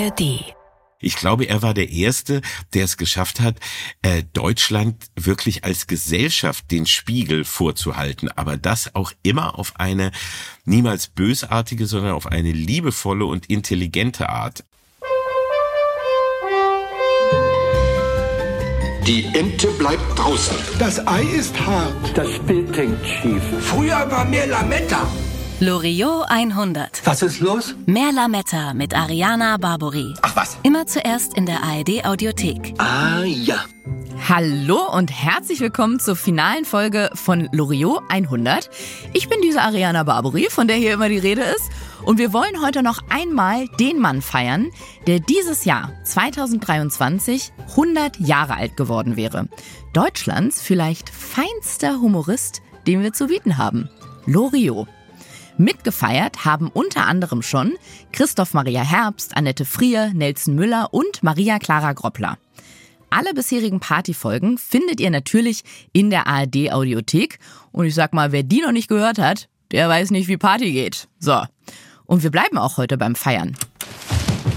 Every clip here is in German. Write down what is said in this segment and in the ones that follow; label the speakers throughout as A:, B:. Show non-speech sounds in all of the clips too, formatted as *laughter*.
A: ARD.
B: Ich glaube, er war der Erste, der es geschafft hat, äh, Deutschland wirklich als Gesellschaft den Spiegel vorzuhalten, aber das auch immer auf eine niemals bösartige, sondern auf eine liebevolle und intelligente Art.
C: Die Ente bleibt draußen.
D: Das Ei ist hart.
E: Das Bild hängt schief.
C: Früher war mehr Lametta.
A: Loriot 100.
D: Was ist los?
A: Mehr Lametta mit Ariana Barbori.
C: Ach was.
A: Immer zuerst in der ARD Audiothek.
C: Ah ja.
F: Hallo und herzlich willkommen zur finalen Folge von Loriot 100. Ich bin diese Ariana Barbori, von der hier immer die Rede ist. Und wir wollen heute noch einmal den Mann feiern, der dieses Jahr 2023 100 Jahre alt geworden wäre. Deutschlands vielleicht feinster Humorist, den wir zu bieten haben. Loriot. Mitgefeiert haben unter anderem schon Christoph Maria Herbst, Annette Frier, Nelson Müller und Maria Clara Groppler. Alle bisherigen Partyfolgen findet ihr natürlich in der ARD Audiothek. Und ich sag mal, wer die noch nicht gehört hat, der weiß nicht, wie Party geht. So. Und wir bleiben auch heute beim Feiern.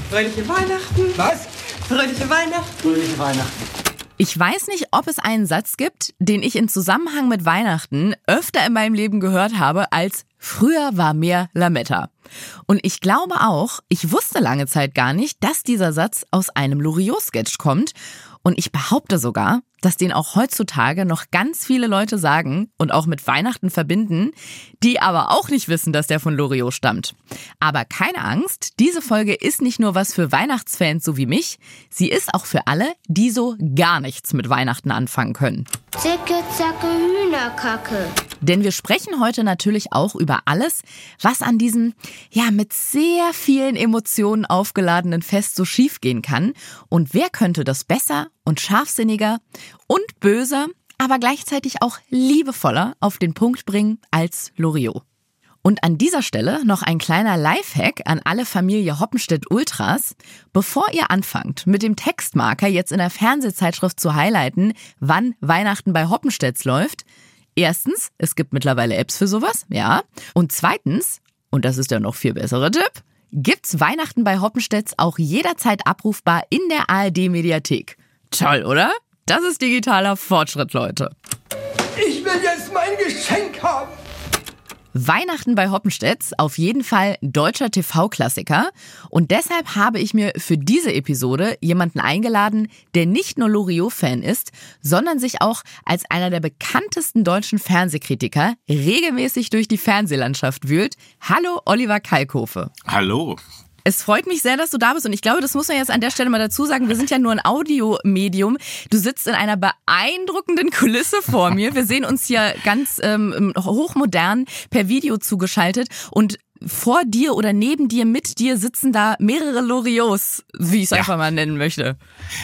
G: Fröhliche Weihnachten.
D: Was?
G: Fröhliche Weihnachten.
D: Fröhliche Weihnachten.
F: Ich weiß nicht, ob es einen Satz gibt, den ich in Zusammenhang mit Weihnachten öfter in meinem Leben gehört habe als Früher war mehr Lametta. Und ich glaube auch, ich wusste lange Zeit gar nicht, dass dieser Satz aus einem Loriot-Sketch kommt. Und ich behaupte sogar, dass den auch heutzutage noch ganz viele Leute sagen und auch mit Weihnachten verbinden, die aber auch nicht wissen, dass der von Loriot stammt. Aber keine Angst, diese Folge ist nicht nur was für Weihnachtsfans so wie mich, sie ist auch für alle, die so gar nichts mit Weihnachten anfangen können.
H: Zicke, zacke, Hühnerkacke.
F: Denn wir sprechen heute natürlich auch über alles, was an diesem, ja, mit sehr vielen Emotionen aufgeladenen Fest so schiefgehen kann. Und wer könnte das besser und scharfsinniger und böser, aber gleichzeitig auch liebevoller auf den Punkt bringen als Loriot? Und an dieser Stelle noch ein kleiner Lifehack an alle Familie Hoppenstedt Ultras. Bevor ihr anfangt, mit dem Textmarker jetzt in der Fernsehzeitschrift zu highlighten, wann Weihnachten bei Hoppenstedts läuft, Erstens, es gibt mittlerweile Apps für sowas, ja. Und zweitens, und das ist der noch viel bessere Tipp, gibt's Weihnachten bei Hoppenstedts auch jederzeit abrufbar in der ARD Mediathek. Toll, oder? Das ist digitaler Fortschritt, Leute.
D: Ich will jetzt mein Geschenk haben.
F: Weihnachten bei Hoppenstedts, auf jeden Fall deutscher TV-Klassiker. Und deshalb habe ich mir für diese Episode jemanden eingeladen, der nicht nur Loriot-Fan ist, sondern sich auch als einer der bekanntesten deutschen Fernsehkritiker regelmäßig durch die Fernsehlandschaft wühlt. Hallo, Oliver Kalkofe.
B: Hallo.
F: Es freut mich sehr, dass du da bist und ich glaube, das muss man jetzt an der Stelle mal dazu sagen. Wir sind ja nur ein Audiomedium. Du sitzt in einer beeindruckenden Kulisse vor mir. Wir sehen uns hier ganz ähm, hochmodern per Video zugeschaltet und vor dir oder neben dir, mit dir sitzen da mehrere Loriots, wie ich es
B: Ja.
F: einfach mal nennen möchte.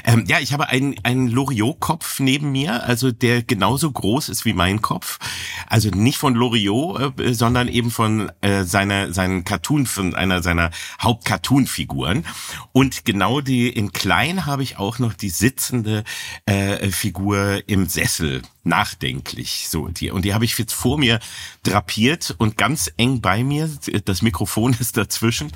B: Ähm, ja, ich habe einen, einen Loriot-Kopf neben mir, also der genauso groß ist wie mein Kopf. Also nicht von Loriot, äh, sondern eben von äh, seiner seinen Cartoon, von einer seiner Haupt-Cartoon-Figuren. Und genau die in klein habe ich auch noch die sitzende äh, Figur im Sessel nachdenklich. So die und die habe ich jetzt vor mir drapiert und ganz eng bei mir das Mikrofon *laughs* ist dazwischen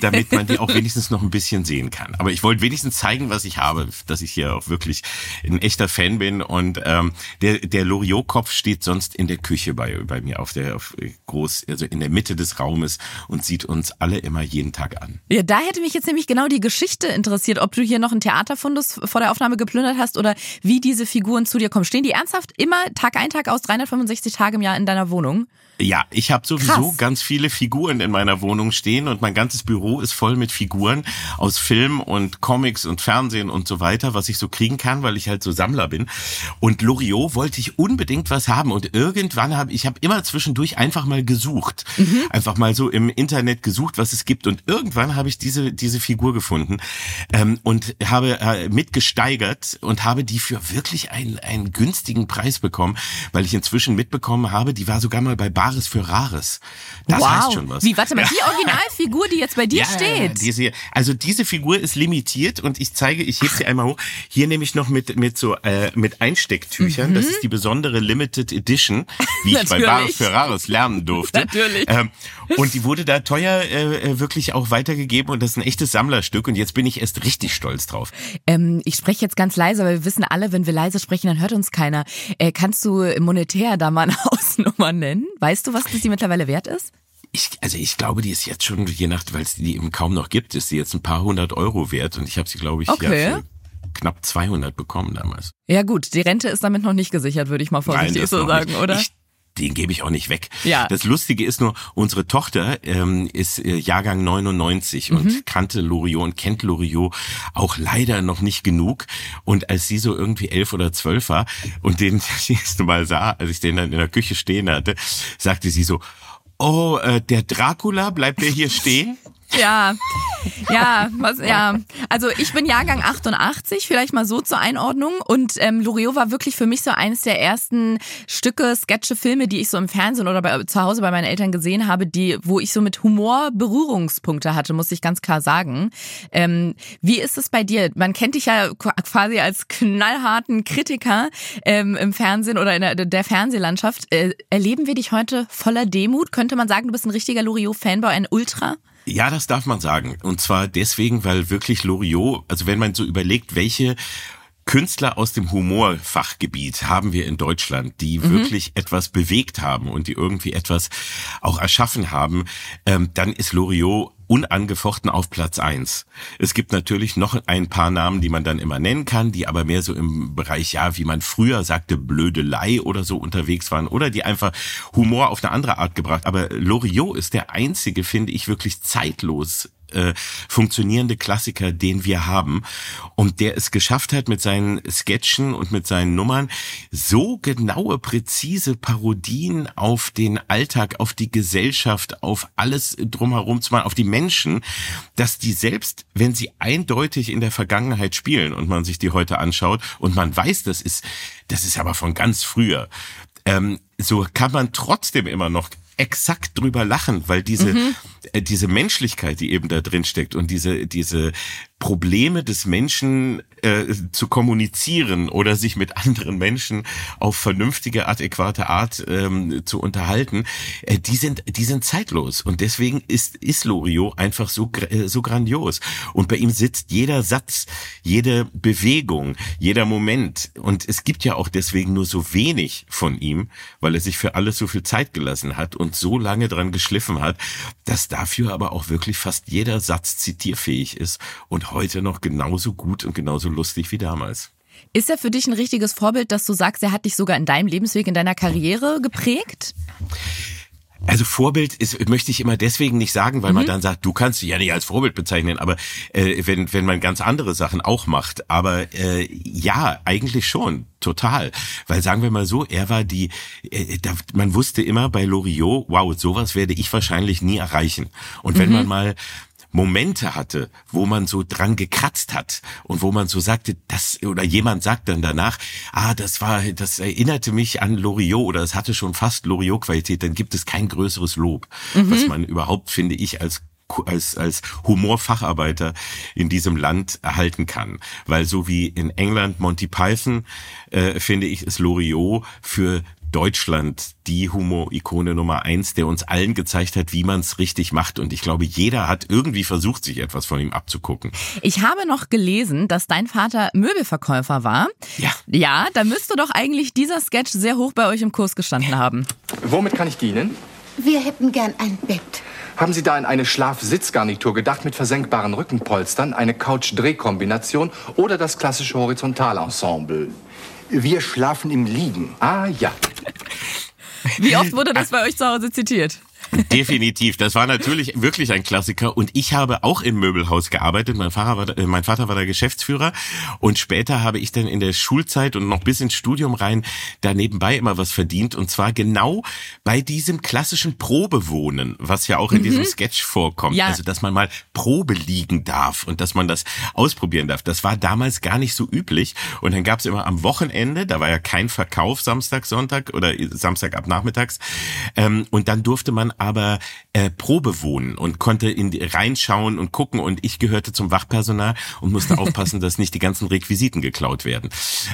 B: damit man die auch wenigstens noch ein bisschen sehen kann. Aber ich wollte wenigstens zeigen was ich habe dass ich hier auch wirklich ein echter Fan bin. Und ähm, der der Loriot Kopf steht sonst in der Küche bei bei mir auf der auf, groß also in der Mitte des Raumes und sieht uns alle immer jeden Tag an.
F: Ja, da hätte mich jetzt nämlich genau die Geschichte interessiert, ob du hier noch einen Theaterfundus vor der Aufnahme geplündert hast oder wie diese Figuren zu dir kommen. Stehen die ernsthaft immer Tag ein, Tag aus, 365 Tage im Jahr in deiner Wohnung?
B: Ja, ich habe sowieso
F: Krass.
B: ganz viele Figuren in meiner Wohnung stehen und mein ganzes Büro ist voll mit Figuren aus Film und Comics und Fernsehen und so weiter, was ich so kriegen kann, weil ich halt so Sammler bin. Und Loriot wollte ich unbedingt was haben und irgendwann habe ich habe immer zwischendurch einfach mal gesucht, einfach mal so im Internet gesucht, was es gibt und irgendwann habe ich diese diese Figur gefunden ähm, und habe äh, mitgesteigert und habe die für wirklich einen einen günstigen Preis bekommen, weil ich inzwischen mitbekommen habe, die war sogar mal bei Bares für Rares. Das
F: wow.
B: heißt schon was.
F: Wie, warte mal, *laughs* die Originalfigur, die jetzt bei dir steht.
B: Diese, also diese Figur ist limitiert und ich zeige, ich hebe sie einmal hoch. Hier nehme ich noch mit, mit so, äh, mit Einstecktüchern.
F: Mhm.
B: Das ist die besondere Limited Edition, wie ich bei. Bares für Rares lernen durfte.
F: Natürlich.
B: Ähm, und die wurde da teuer äh, wirklich auch weitergegeben und das ist ein echtes Sammlerstück und jetzt bin ich erst richtig stolz drauf.
F: Ähm, ich spreche jetzt ganz leise, weil wir wissen alle, wenn wir leise sprechen, dann hört uns keiner. Äh, kannst du monetär da mal eine *laughs* Hausnummer nennen? Weißt du, was das die mittlerweile wert ist?
B: Ich, also ich glaube, die ist jetzt schon, je nach, weil es die eben kaum noch gibt, ist die jetzt ein paar hundert Euro wert und ich habe sie, glaube ich,
F: Okay.
B: ja, knapp 200 bekommen damals.
F: Ja gut, die Rente ist damit noch nicht gesichert, würde ich mal vorsichtig
B: das
F: so sagen,
B: nicht.
F: oder?
B: Ich, den gebe ich auch nicht weg.
F: Ja.
B: Das Lustige ist nur, unsere Tochter ähm, ist äh, Jahrgang 99
F: Mhm.
B: und kannte Loriot und kennt Loriot auch leider noch nicht genug. Und als sie so irgendwie elf oder zwölf war und den *laughs* das erste Mal sah, als ich den dann in der Küche stehen hatte, sagte sie so, oh, äh, der Dracula, bleibt der hier stehen? *laughs*
F: Ja, ja, was, ja. Also ich bin Jahrgang 88, vielleicht mal so zur Einordnung. Und ähm, Loriot war wirklich für mich so eines der ersten Stücke, Sketche, Filme, die ich so im Fernsehen oder bei, zu Hause bei meinen Eltern gesehen habe, die, wo ich so mit Humor Berührungspunkte hatte, muss ich ganz klar sagen. Ähm, wie ist es bei dir? Man kennt dich ja quasi als knallharten Kritiker ähm, im Fernsehen oder in der, der Fernsehlandschaft. Äh, erleben wir dich heute voller Demut? Könnte man sagen, du bist ein richtiger Loriot-Fanboy, ein Ultra?
B: Ja, das darf man sagen. Und zwar deswegen, weil wirklich Loriot, also wenn man so überlegt, welche Künstler aus dem Humorfachgebiet haben wir in Deutschland, die wirklich etwas bewegt haben und die irgendwie etwas auch erschaffen haben, ähm, dann ist Loriot unangefochten auf Platz eins. Es gibt natürlich noch ein paar Namen, die man dann immer nennen kann, die aber mehr so im Bereich, ja, wie man früher sagte, Blödelei oder so unterwegs waren oder die einfach Humor auf eine andere Art gebracht. Aber Loriot ist der einzige, finde ich, wirklich zeitlos äh, funktionierende Klassiker, den wir haben und der es geschafft hat mit seinen Sketchen und mit seinen Nummern so genaue, präzise Parodien auf den Alltag, auf die Gesellschaft, auf alles drumherum zu machen, auf die Menschen, dass die selbst, wenn sie eindeutig in der Vergangenheit spielen und man sich die heute anschaut und man weiß, das ist, das ist aber von ganz früher, ähm, so kann man trotzdem immer noch exakt drüber lachen, weil diese äh, diese Menschlichkeit, die eben da drin steckt und diese diese Probleme des Menschen äh, zu kommunizieren oder sich mit anderen Menschen auf vernünftige, adäquate Art ähm, zu unterhalten, äh, die sind die sind zeitlos. Und deswegen ist ist Loriot einfach so äh, so grandios. Und bei ihm sitzt jeder Satz, jede Bewegung, jeder Moment. Und es gibt ja auch deswegen nur so wenig von ihm, weil er sich für alles so viel Zeit gelassen hat und so lange dran geschliffen hat, dass dafür aber auch wirklich fast jeder Satz zitierfähig ist und heute noch genauso gut und genauso lustig wie damals.
F: Ist er für dich ein richtiges Vorbild, dass du sagst, er hat dich sogar in deinem Lebensweg, in deiner Karriere geprägt?
B: Also Vorbild ist, möchte ich immer deswegen nicht sagen, weil man dann sagt, du kannst dich ja nicht als Vorbild bezeichnen, aber äh, wenn, wenn man ganz andere Sachen auch macht. Aber äh, ja, eigentlich schon, total. Weil sagen wir mal so, er war die, äh, da, man wusste immer bei Loriot, wow, sowas werde ich wahrscheinlich nie erreichen. Und wenn man mal Momente hatte, wo man so dran gekratzt hat und wo man so sagte, das oder jemand sagt dann danach, ah, das war, das erinnerte mich an Loriot oder es hatte schon fast Loriot-Qualität, dann gibt es kein größeres Lob, was man überhaupt, finde ich, als als, als Humorfacharbeiter in diesem Land erhalten kann. Weil so wie in England Monty Python, äh, finde ich, ist Loriot für Deutschland die Humor-Ikone Nummer eins, der uns allen gezeigt hat, wie man es richtig macht. Und ich glaube, jeder hat irgendwie versucht, sich etwas von ihm abzugucken.
F: Ich habe noch gelesen, dass dein Vater Möbelverkäufer war.
B: Ja.
F: Ja, da müsste doch eigentlich dieser Sketch sehr hoch bei euch im Kurs gestanden haben.
I: Womit kann ich dienen?
J: Wir hätten gern ein Bett.
I: Haben Sie da an eine Schlaf-Sitzgarnitur gedacht mit versenkbaren Rückenpolstern, eine Couch-Dreh-Kombination oder das klassische Horizontalensemble?
C: Wir schlafen im Liegen.
I: Ah ja.
F: Wie oft wurde das bei euch zu Hause zitiert?
B: Definitiv. Das war natürlich wirklich ein Klassiker. Und ich habe auch im Möbelhaus gearbeitet. Mein Vater war, äh, mein Vater war der Geschäftsführer. Und später habe ich dann in der Schulzeit und noch bis ins Studium rein da nebenbei immer was verdient. Und zwar genau bei diesem klassischen Probewohnen, was ja auch in mhm. diesem Sketch vorkommt. Ja. Also, dass man mal Probe liegen darf und dass man das ausprobieren darf. Das war damals gar nicht so üblich. Und dann gab es immer am Wochenende, da war ja kein Verkauf Samstag, Sonntag oder Samstag ab nachmittags. Ähm, und dann durfte man aber äh, Probe wohnen und konnte in die, reinschauen und gucken. Und ich gehörte zum Wachpersonal und musste *laughs* aufpassen, dass nicht die ganzen Requisiten geklaut werden.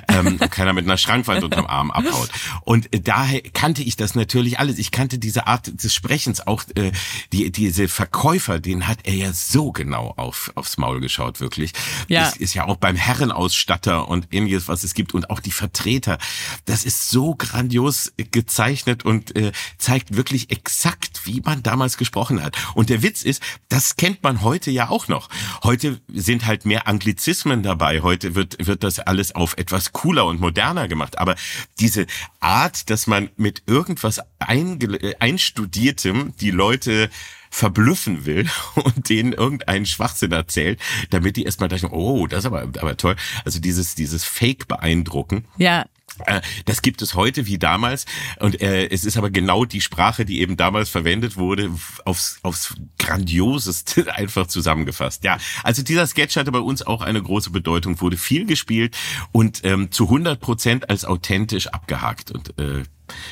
B: Ähm, keiner mit einer Schrankwand unterm Arm abhaut. Und äh, daher kannte ich das natürlich alles. Ich kannte diese Art des Sprechens auch. Äh, die, diese Verkäufer, den hat er ja so genau auf, aufs Maul geschaut, wirklich. Ja. Ist, ist ja auch beim Herrenausstatter und ähnliches, was es gibt. Und auch die Vertreter. Das ist so grandios gezeichnet und äh, zeigt wirklich exakt, wie man damals gesprochen hat. Und der Witz ist, das kennt man heute ja auch noch. Heute sind halt mehr Anglizismen dabei. Heute wird, wird das alles auf etwas cooler und moderner gemacht. Aber diese Art, dass man mit irgendwas einstudiertem die Leute verblüffen will *laughs* und denen irgendeinen Schwachsinn erzählt, damit die erstmal denken, oh, das ist aber, aber toll. Also dieses, dieses Fake beeindrucken.
F: Ja.
B: Äh, das gibt es heute wie damals und äh, es ist aber genau die Sprache, die eben damals verwendet wurde, aufs, aufs grandioseste *laughs* einfach zusammengefasst. Ja, also dieser Sketch hatte bei uns auch eine große Bedeutung, wurde viel gespielt und ähm, zu 100 Prozent als authentisch abgehakt und äh,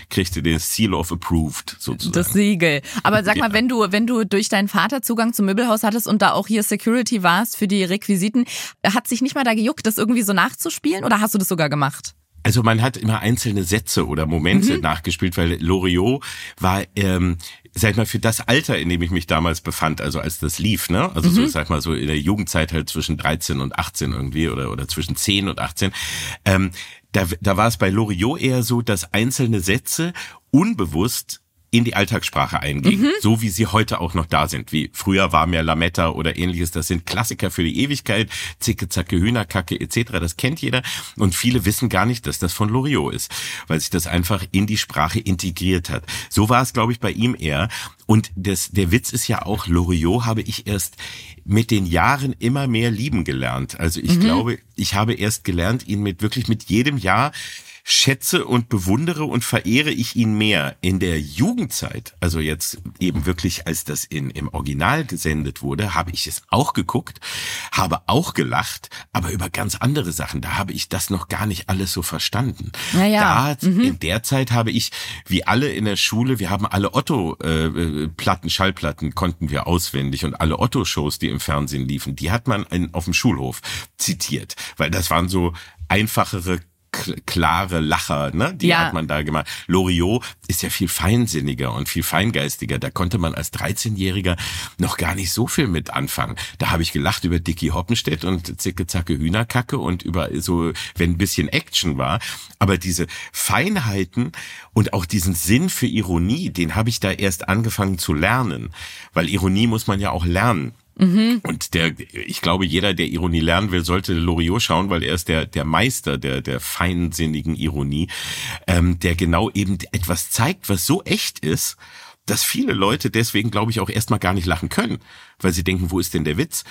B: kriegte den Seal of Approved sozusagen.
F: Das Siegel. Aber sag mal, wenn du wenn du durch deinen Vater Zugang zum Möbelhaus hattest und da auch hier Security warst für die Requisiten, hat sich nicht mal da gejuckt, das irgendwie so nachzuspielen oder hast du das sogar gemacht?
B: Also man hat immer einzelne Sätze oder Momente mhm. nachgespielt, weil Loriot war, ähm, sag ich mal, für das Alter, in dem ich mich damals befand, also als das lief, ne? Also mhm. so, sag ich mal, so in der Jugendzeit halt zwischen 13 und 18 irgendwie oder, oder zwischen 10 und 18. Ähm, da, da war es bei Loriot eher so, dass einzelne Sätze unbewusst in die Alltagssprache einging, mhm. so wie sie heute auch noch da sind. Wie früher war mehr Lametta oder ähnliches. Das sind Klassiker für die Ewigkeit. Zicke, Zacke, Hühnerkacke etc. Das kennt jeder. Und viele wissen gar nicht, dass das von Loriot ist, weil sich das einfach in die Sprache integriert hat. So war es, glaube ich, bei ihm eher. Und das, der Witz ist ja auch, Loriot habe ich erst mit den Jahren immer mehr lieben gelernt. Also ich mhm. glaube, ich habe erst gelernt, ihn mit wirklich mit jedem Jahr schätze und bewundere und verehre ich ihn mehr in der Jugendzeit, also jetzt eben wirklich, als das in, im Original gesendet wurde, habe ich es auch geguckt, habe auch gelacht, aber über ganz andere Sachen. Da habe ich das noch gar nicht alles so verstanden.
F: Naja.
B: Da, mhm. in der Zeit habe ich, wie alle in der Schule, wir haben alle Otto-Platten, äh, Schallplatten konnten wir auswendig und alle Otto-Shows, die im Fernsehen liefen, die hat man in, auf dem Schulhof zitiert, weil das waren so einfachere klare Lacher, ne? Die ja. hat man da gemacht. Loriot ist ja viel feinsinniger und viel feingeistiger. Da konnte man als 13-Jähriger noch gar nicht so viel mit anfangen. Da habe ich gelacht über Dicky Hoppenstedt und Zicke Zacke Hühnerkacke und über so, wenn ein bisschen Action war. Aber diese Feinheiten und auch diesen Sinn für Ironie, den habe ich da erst angefangen zu lernen. Weil Ironie muss man ja auch lernen. Mhm. Und der, ich glaube, jeder, der Ironie lernen will, sollte Loriot schauen, weil er ist der, der Meister der, der feinsinnigen Ironie, ähm, der genau eben etwas zeigt, was so echt ist, dass viele Leute deswegen, glaube ich, auch erstmal gar nicht lachen können, weil sie denken, wo ist denn der Witz?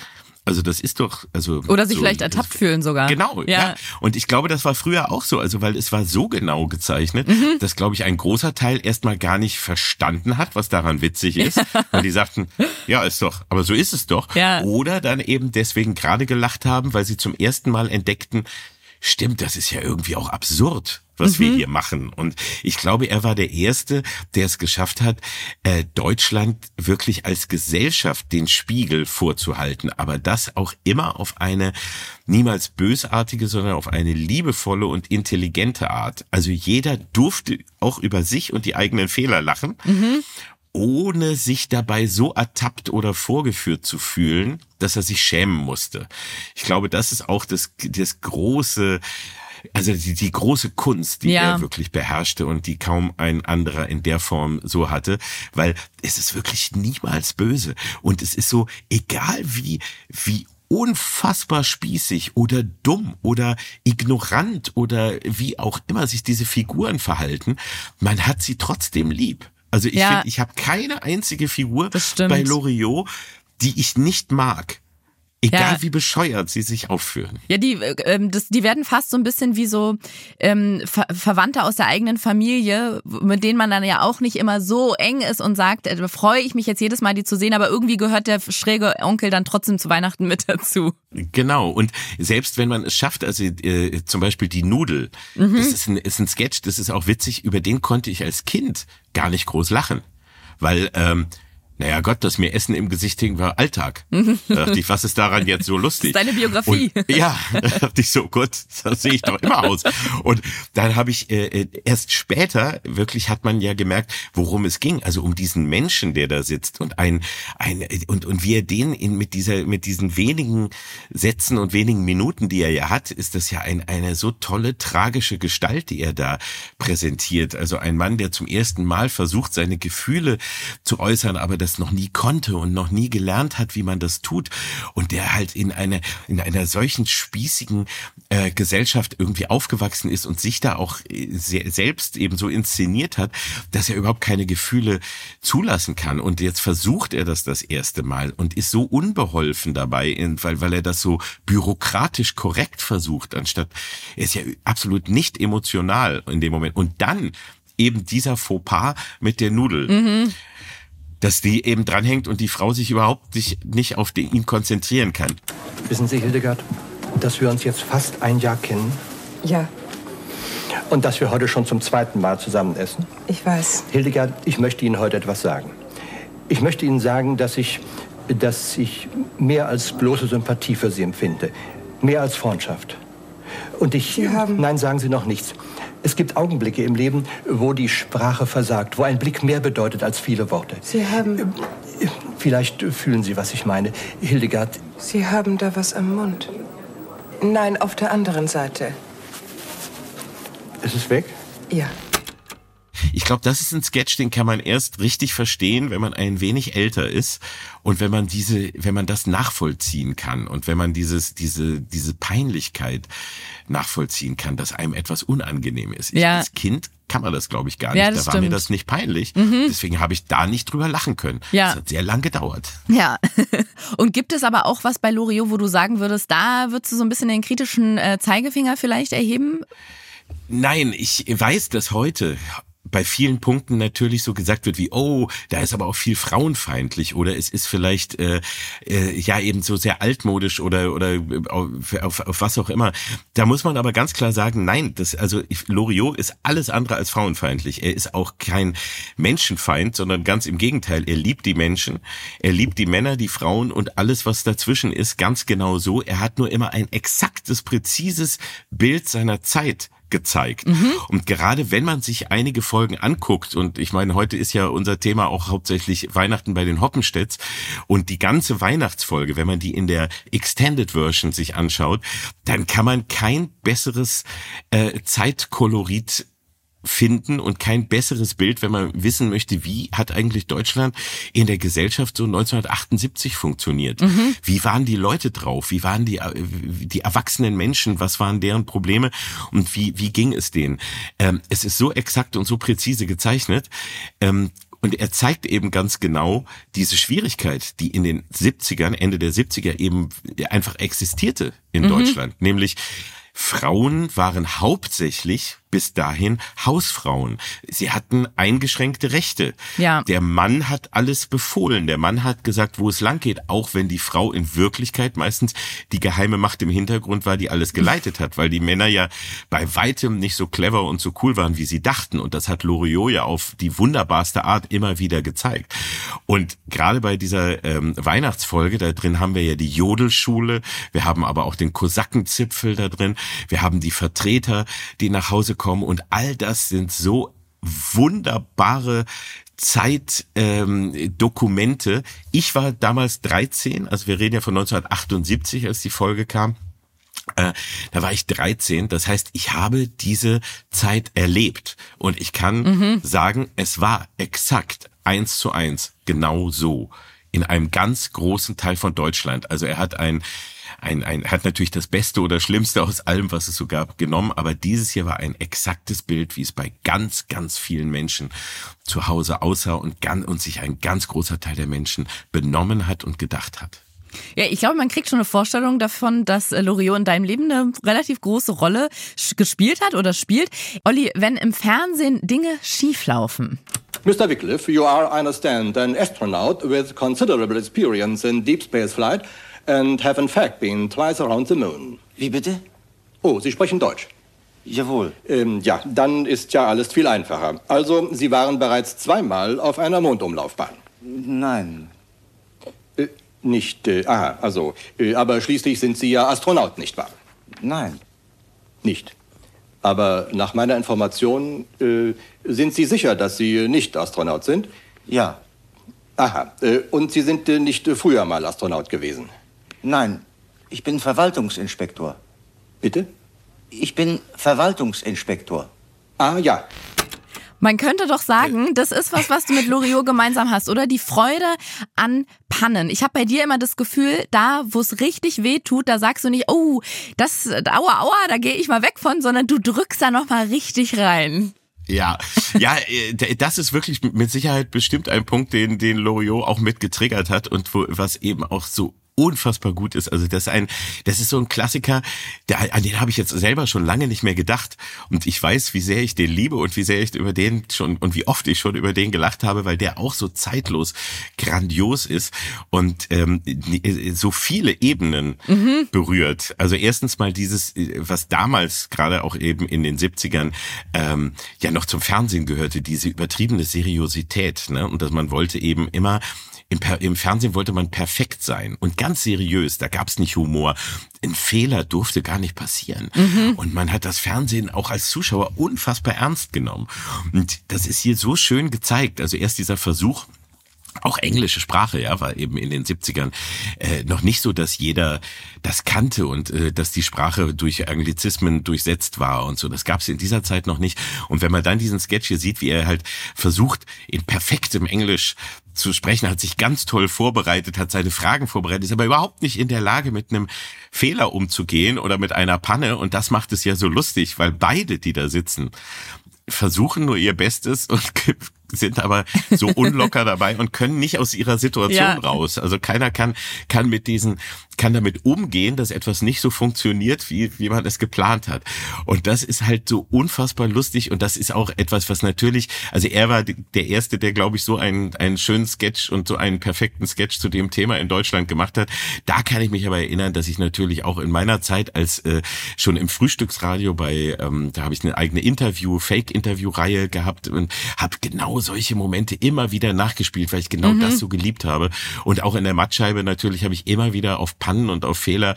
B: Also das ist doch, also.
F: Oder sich
B: so,
F: vielleicht ertappt das, fühlen sogar.
B: Genau, ja. ja. Und ich glaube, das war früher auch so, also weil es war so genau gezeichnet, mhm. dass, glaube ich, ein großer Teil erstmal gar nicht verstanden hat, was daran witzig ist. weil die sagten, ja, ist doch, aber so ist es doch. Ja. Oder dann eben deswegen gerade gelacht haben, weil sie zum ersten Mal entdeckten, stimmt, das ist ja irgendwie auch absurd was mhm. wir hier machen. Und ich glaube, er war der Erste, der es geschafft hat, äh, Deutschland wirklich als Gesellschaft den Spiegel vorzuhalten. Aber das auch immer auf eine niemals bösartige, sondern auf eine liebevolle und intelligente Art. Also jeder durfte auch über sich und die eigenen Fehler lachen. Mhm ohne sich dabei so ertappt oder vorgeführt zu fühlen, dass er sich schämen musste. Ich glaube, das ist auch das, das große also die, die große Kunst, die ja. er wirklich beherrschte und die kaum ein anderer in der Form so hatte, weil es ist wirklich niemals böse und es ist so, egal wie, wie unfassbar spießig oder dumm oder ignorant oder wie auch immer sich diese Figuren verhalten, man hat sie trotzdem lieb. Also ich
F: Ja.
B: finde, ich habe keine einzige Figur bei Loriot, die ich nicht mag. Egal
F: Ja.
B: wie bescheuert sie sich aufführen.
F: Ja, die, äh, ähm, das, die werden fast so ein bisschen wie so ähm, Ver Verwandte aus der eigenen Familie, mit denen man dann ja auch nicht immer so eng ist und sagt, äh, da freue ich mich jetzt jedes Mal, die zu sehen, aber irgendwie gehört der schräge Onkel dann trotzdem zu Weihnachten mit dazu.
B: Genau. Und selbst wenn man es schafft, also äh, zum Beispiel die Nudel,
F: Mhm.
B: das ist ein, ist ein Sketch, das ist auch witzig, über den konnte ich als Kind gar nicht groß lachen. Weil, ähm, naja Gott, dass mir Essen im Gesicht hing, war Alltag. Da dachte ich, was ist daran jetzt so *laughs* lustig?
F: Das ist deine Biografie.
B: Und, ja, da *laughs* dachte ich so, Gott, das sehe ich doch immer aus. Und dann habe ich äh, äh, erst später, wirklich hat man ja gemerkt, worum es ging. Also um diesen Menschen, der da sitzt und ein, ein und, und wie er den in, mit dieser, mit diesen wenigen Sätzen und wenigen Minuten, die er ja hat, ist das ja ein, eine so tolle, tragische Gestalt, die er da präsentiert. Also ein Mann, der zum ersten Mal versucht, seine Gefühle zu äußern, aber das noch nie konnte und noch nie gelernt hat, wie man das tut. Und der halt in einer, in einer solchen spießigen äh, Gesellschaft irgendwie aufgewachsen ist und sich da auch äh, se selbst eben so inszeniert hat, dass er überhaupt keine Gefühle zulassen kann. Und jetzt versucht er das das erste Mal und ist so unbeholfen dabei, weil, weil er das so bürokratisch korrekt versucht, anstatt, er ist ja absolut nicht emotional in dem Moment. Und dann eben dieser Fauxpas mit der Nudel dass die eben dranhängt und die Frau sich überhaupt nicht, nicht auf den, ihn konzentrieren kann.
K: Wissen Sie, Hildegard, dass wir uns jetzt fast ein Jahr kennen
G: Ja,
K: und dass wir heute schon zum zweiten Mal zusammen essen?
G: ich weiß.
K: Hildegard, ich möchte Ihnen heute etwas sagen. Ich möchte Ihnen sagen, dass ich, dass ich mehr als bloße Sympathie für Sie empfinde. Mehr als Freundschaft. Und ich.
G: Sie haben-
K: Nein, sagen Sie noch nichts. Es gibt Augenblicke im Leben, wo die Sprache versagt, wo ein Blick mehr bedeutet als viele Worte.
G: Sie haben,
K: Vielleicht fühlen Sie, was ich meine. Hildegard,
G: Sie haben da was am Mund. Nein, auf der anderen Seite.
K: ist es weg?
G: Ja.
B: Ich glaube, das ist ein Sketch, den kann man erst richtig verstehen, wenn man ein wenig älter ist und wenn man diese, wenn man das nachvollziehen kann und wenn man dieses, diese, diese Peinlichkeit nachvollziehen kann, dass einem etwas unangenehm ist. Ich,
F: Ja.
B: Als Kind kann man das, glaube ich, gar nicht.
F: Ja,
B: da
F: das
B: war mir
F: stimmt.
B: das nicht peinlich.
F: Mhm.
B: Deswegen habe ich da nicht drüber lachen können.
F: Ja.
B: Das hat sehr lang gedauert.
F: Ja. *laughs* Und gibt es aber auch was bei Loriot, wo du sagen würdest, da würdest du so ein bisschen den kritischen äh, Zeigefinger vielleicht erheben?
B: Nein, ich weiß, dass heute bei vielen Punkten natürlich so gesagt wird wie, oh, da ist aber auch viel frauenfeindlich oder es ist vielleicht äh, äh, ja eben so sehr altmodisch oder oder auf, auf, auf was auch immer. Da muss man aber ganz klar sagen, nein, das also Loriot ist alles andere als frauenfeindlich. Er ist auch kein Menschenfeind, sondern ganz im Gegenteil. Er liebt die Menschen, er liebt die Männer, die Frauen und alles, was dazwischen ist, ganz genau so. Er hat nur immer ein exaktes, präzises Bild seiner Zeit gezeigt. Und gerade wenn man sich einige Folgen anguckt, und ich meine, heute ist ja unser Thema auch hauptsächlich Weihnachten bei den Hoppenstedts, und die ganze Weihnachtsfolge, wenn man die in der Extended Version sich anschaut, dann kann man kein besseres äh, Zeitkolorit finden und kein besseres Bild, wenn man wissen möchte, wie hat eigentlich Deutschland in der Gesellschaft so 1978 funktioniert? Wie waren die Leute drauf? Wie waren die, äh, die erwachsenen Menschen? Was waren deren Probleme? Und wie, wie ging es denen? Ähm, es ist so exakt und so präzise gezeichnet. Ähm, und er zeigt eben ganz genau diese Schwierigkeit, die in den 70ern, Ende der 70er eben einfach existierte in
F: Mhm.
B: Deutschland. Nämlich Frauen waren hauptsächlich bis dahin Hausfrauen. Sie hatten eingeschränkte Rechte.
F: Ja.
B: Der Mann hat alles befohlen. Der Mann hat gesagt, wo es lang geht, auch wenn die Frau in Wirklichkeit meistens die geheime Macht im Hintergrund war, die alles geleitet hat, weil die Männer ja bei weitem nicht so clever und so cool waren, wie sie dachten. Und das hat Loriot ja auf die wunderbarste Art immer wieder gezeigt. Und gerade bei dieser ähm, Weihnachtsfolge, da drin haben wir ja die Jodelschule, wir haben aber auch den Kosakenzipfel da drin, wir haben die Vertreter, die nach Hause kommen und all das sind so wunderbare Zeitdokumente. Ähm, ich war damals 13, also wir reden ja von 1978, als die Folge kam. Äh, da war ich 13, das heißt, ich habe diese Zeit erlebt und ich kann
F: Mhm.
B: sagen, es war exakt eins zu eins genau so in einem ganz großen Teil von Deutschland. Also er hat ein ein, ein, hat natürlich das Beste oder Schlimmste aus allem, was es so gab, genommen, aber dieses hier war ein exaktes Bild, wie es bei ganz, ganz vielen Menschen zu Hause aussah und, ganz, und sich ein ganz großer Teil der Menschen benommen hat und gedacht hat.
F: Ja, ich glaube, man kriegt schon eine Vorstellung davon, dass äh, Loriot in deinem Leben eine relativ große Rolle gespielt hat oder spielt. Olli, wenn im Fernsehen Dinge schieflaufen.
K: Mr. Wycliffe, you are, I understand, an astronaut with considerable experience in deep space flight and have in fact been twice around the moon.
L: Wie bitte?
K: Oh, Sie sprechen Deutsch.
L: Jawohl.
K: Ähm, ja, dann ist ja alles viel einfacher. Also, Sie waren bereits zweimal auf einer Mondumlaufbahn.
L: Nein.
K: Äh, nicht, äh, aha, also, äh, aber schließlich sind Sie ja Astronaut, nicht wahr?
L: Nein.
K: Nicht. Aber nach meiner Information äh, sind Sie sicher, dass Sie nicht Astronaut sind?
L: Ja.
K: Aha. Äh, und Sie sind äh, nicht früher mal Astronaut gewesen?
L: Nein. Ich bin Verwaltungsinspektor.
K: Bitte?
L: Ich bin Verwaltungsinspektor.
K: Ah, ja.
F: Man könnte doch sagen, das ist was, was du mit Loriot gemeinsam hast, oder? Die Freude an Pannen. Ich habe bei dir immer das Gefühl, da, wo es richtig weh tut, da sagst du nicht, oh, das, aua, aua, da gehe ich mal weg von, sondern du drückst da nochmal richtig rein.
B: Ja, ja, äh, das ist wirklich mit Sicherheit bestimmt ein Punkt, den den Loriot auch mit getriggert hat und wo, was eben auch so unfassbar gut ist. Also das ist ein, das ist so ein Klassiker, der, an den habe ich jetzt selber schon lange nicht mehr gedacht. Und ich weiß, wie sehr ich den liebe und wie sehr ich über den schon und wie oft ich schon über den gelacht habe, weil der auch so zeitlos grandios ist und ähm, so viele Ebenen mhm. berührt. Also erstens mal dieses, was damals gerade auch eben in den 70ern ähm, ja noch zum Fernsehen gehörte, diese übertriebene Seriosität. Ne? Und dass man wollte eben immer im, Im, Fernsehen wollte man perfekt sein und ganz seriös. Da gab es nicht Humor. Ein Fehler durfte gar nicht passieren. Mhm. Und man hat das Fernsehen auch als Zuschauer unfassbar ernst genommen. Und das ist hier so schön gezeigt. Also erst dieser Versuch, auch englische Sprache, ja, war eben in den 70ern äh, noch nicht so, dass jeder das kannte und äh, dass die Sprache durch Anglizismen durchsetzt war und so. Das gab es in dieser Zeit noch nicht. Und wenn man dann diesen Sketch hier sieht, wie er halt versucht, in perfektem Englisch zu sprechen, hat sich ganz toll vorbereitet, hat seine Fragen vorbereitet, ist aber überhaupt nicht in der Lage, mit einem Fehler umzugehen oder mit einer Panne. Und das macht es ja so lustig, weil beide, die da sitzen, versuchen nur ihr Bestes und *laughs* sind aber so *laughs* unlocker dabei und können nicht aus ihrer Situation ja. raus. Also keiner kann, kann mit diesen, kann damit umgehen, dass etwas nicht so funktioniert, wie, wie man es geplant hat. Und das ist halt so unfassbar lustig und das ist auch etwas, was natürlich, also er war der Erste, der, glaube ich, so einen, einen schönen Sketch und so einen perfekten Sketch zu dem Thema in Deutschland gemacht hat. Da kann ich mich aber erinnern, dass ich natürlich auch in meiner Zeit als äh, schon im Frühstücksradio bei, ähm, da habe ich eine eigene Interview, Fake-Interview-Reihe gehabt und habe genau solche Momente immer wieder nachgespielt, weil ich genau mhm. das so geliebt habe. Und auch in der Mattscheibe natürlich habe ich immer wieder auf Pannen und auf Fehler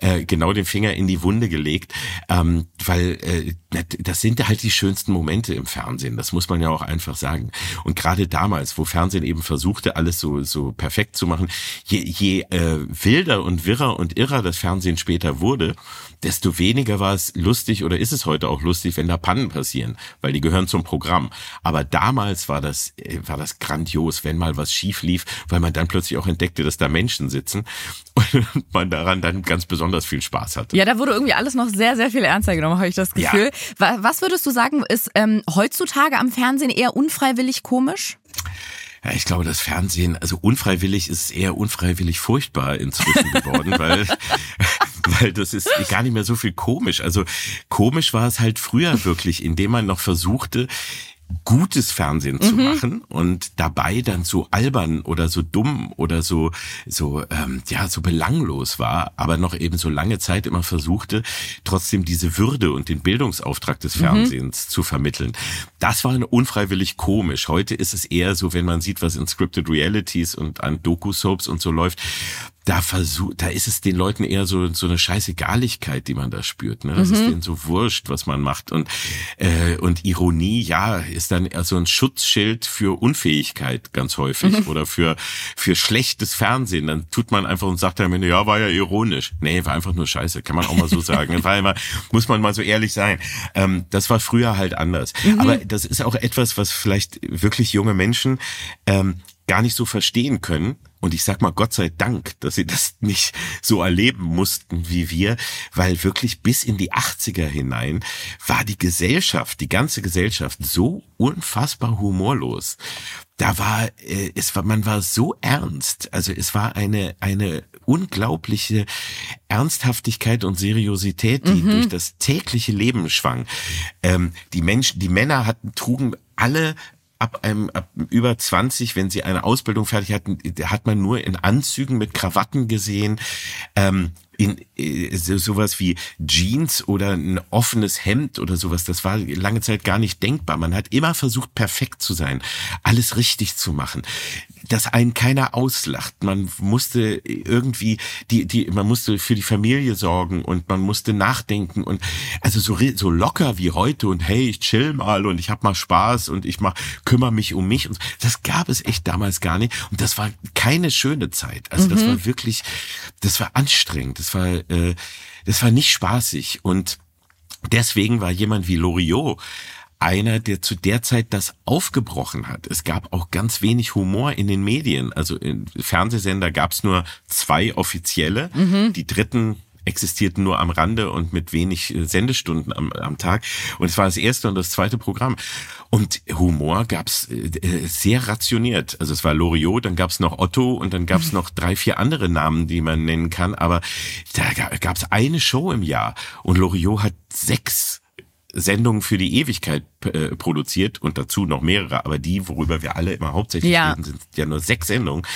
B: äh, genau den Finger in die Wunde gelegt, ähm, weil äh, das sind halt die schönsten Momente im Fernsehen. Das muss man ja auch einfach sagen. Und gerade damals, wo Fernsehen eben versuchte, alles so so perfekt zu machen, je, je äh, wilder und wirrer und irrer das Fernsehen später wurde, desto weniger war es lustig oder ist es heute auch lustig, wenn da Pannen passieren, weil die gehören zum Programm. Aber damals war das, äh, war das grandios, wenn mal was schief lief, weil man dann plötzlich auch entdeckte, dass da Menschen sitzen *laughs* und man daran dann ganz besonders viel Spaß hatte.
F: Ja, da wurde irgendwie alles noch sehr, sehr viel ernster genommen, habe ich das Gefühl. Ja. Was würdest du sagen, ist ähm, heutzutage am Fernsehen eher unfreiwillig komisch?
B: Ja, ich glaube, das Fernsehen, also unfreiwillig ist eher unfreiwillig furchtbar inzwischen geworden, weil, *laughs* weil das ist gar nicht mehr so viel komisch. Also komisch war es halt früher wirklich, indem man noch versuchte, gutes Fernsehen zu mhm. machen und dabei dann so albern oder so dumm oder so so ähm, ja so belanglos war, aber noch eben so lange Zeit immer versuchte, trotzdem diese Würde und den Bildungsauftrag des mhm. Fernsehens mhm. zu vermitteln. Das war unfreiwillig komisch. Heute ist es eher so, wenn man sieht, was in Scripted Realities und an Doku-Soaps und so läuft, da versucht, da ist es den Leuten eher so so eine Scheißegaligkeit, die man da spürt. Ne? Das mhm. ist denen so wurscht, was man macht und äh, und Ironie, ja, ist dann eher so ein Schutzschild für Unfähigkeit ganz häufig mhm. oder für für schlechtes Fernsehen. Dann tut man einfach und sagt am Ende, ja, war ja ironisch. Nee, war einfach nur Scheiße, kann man auch mal so *laughs* sagen. war immer, muss man mal so ehrlich sein. Ähm, das war früher halt anders. Mhm. Aber das ist auch etwas, was vielleicht wirklich junge Menschen ähm, gar nicht so verstehen können. Und ich sag mal Gott sei Dank, dass sie das nicht so erleben mussten wie wir, weil wirklich bis in die 80er hinein war die Gesellschaft, die ganze Gesellschaft so unfassbar humorlos. Da war äh, es war man war so ernst, also es war eine eine unglaubliche Ernsthaftigkeit und Seriosität, die
F: Mhm.
B: durch das tägliche Leben schwang. Ähm, die Menschen, die Männer hatten trugen alle ab einem ab über 20, wenn sie eine Ausbildung fertig hatten, hat man nur in Anzügen mit Krawatten gesehen. Ähm, in äh, so, sowas wie Jeans oder ein offenes Hemd oder sowas, das war lange Zeit gar nicht denkbar. Man hat immer versucht, perfekt zu sein, alles richtig zu machen, dass einen keiner auslacht. Man musste irgendwie die die man musste für die Familie sorgen und man musste nachdenken und also so so locker wie heute und hey, ich chill mal und ich hab mal Spaß und ich mach kümmere mich um mich und das gab es echt damals gar nicht und das war keine schöne Zeit. Also das
M: Mhm.
B: war wirklich das war anstrengend, das war äh, das war nicht spaßig und deswegen war jemand wie Loriot einer, der zu der Zeit das aufgebrochen hat. Es gab auch ganz wenig Humor in den Medien. Also in Fernsehsender gab es nur zwei offizielle.
M: Mhm.
B: Die dritten existierten nur am Rande und mit wenig äh, Sendestunden am, am Tag. Und es war das erste und das zweite Programm. Und Humor gab's äh, äh, sehr rationiert. Also es war Loriot, dann gab's noch Otto und dann gab's noch drei, vier andere Namen, die man nennen kann. Aber da ga- gab's eine Show im Jahr und Loriot hat sechs Sendungen für die Ewigkeit äh, produziert und dazu noch mehrere, aber die, worüber wir alle immer hauptsächlich
F: Ja.
B: reden, sind ja nur sechs Sendungen.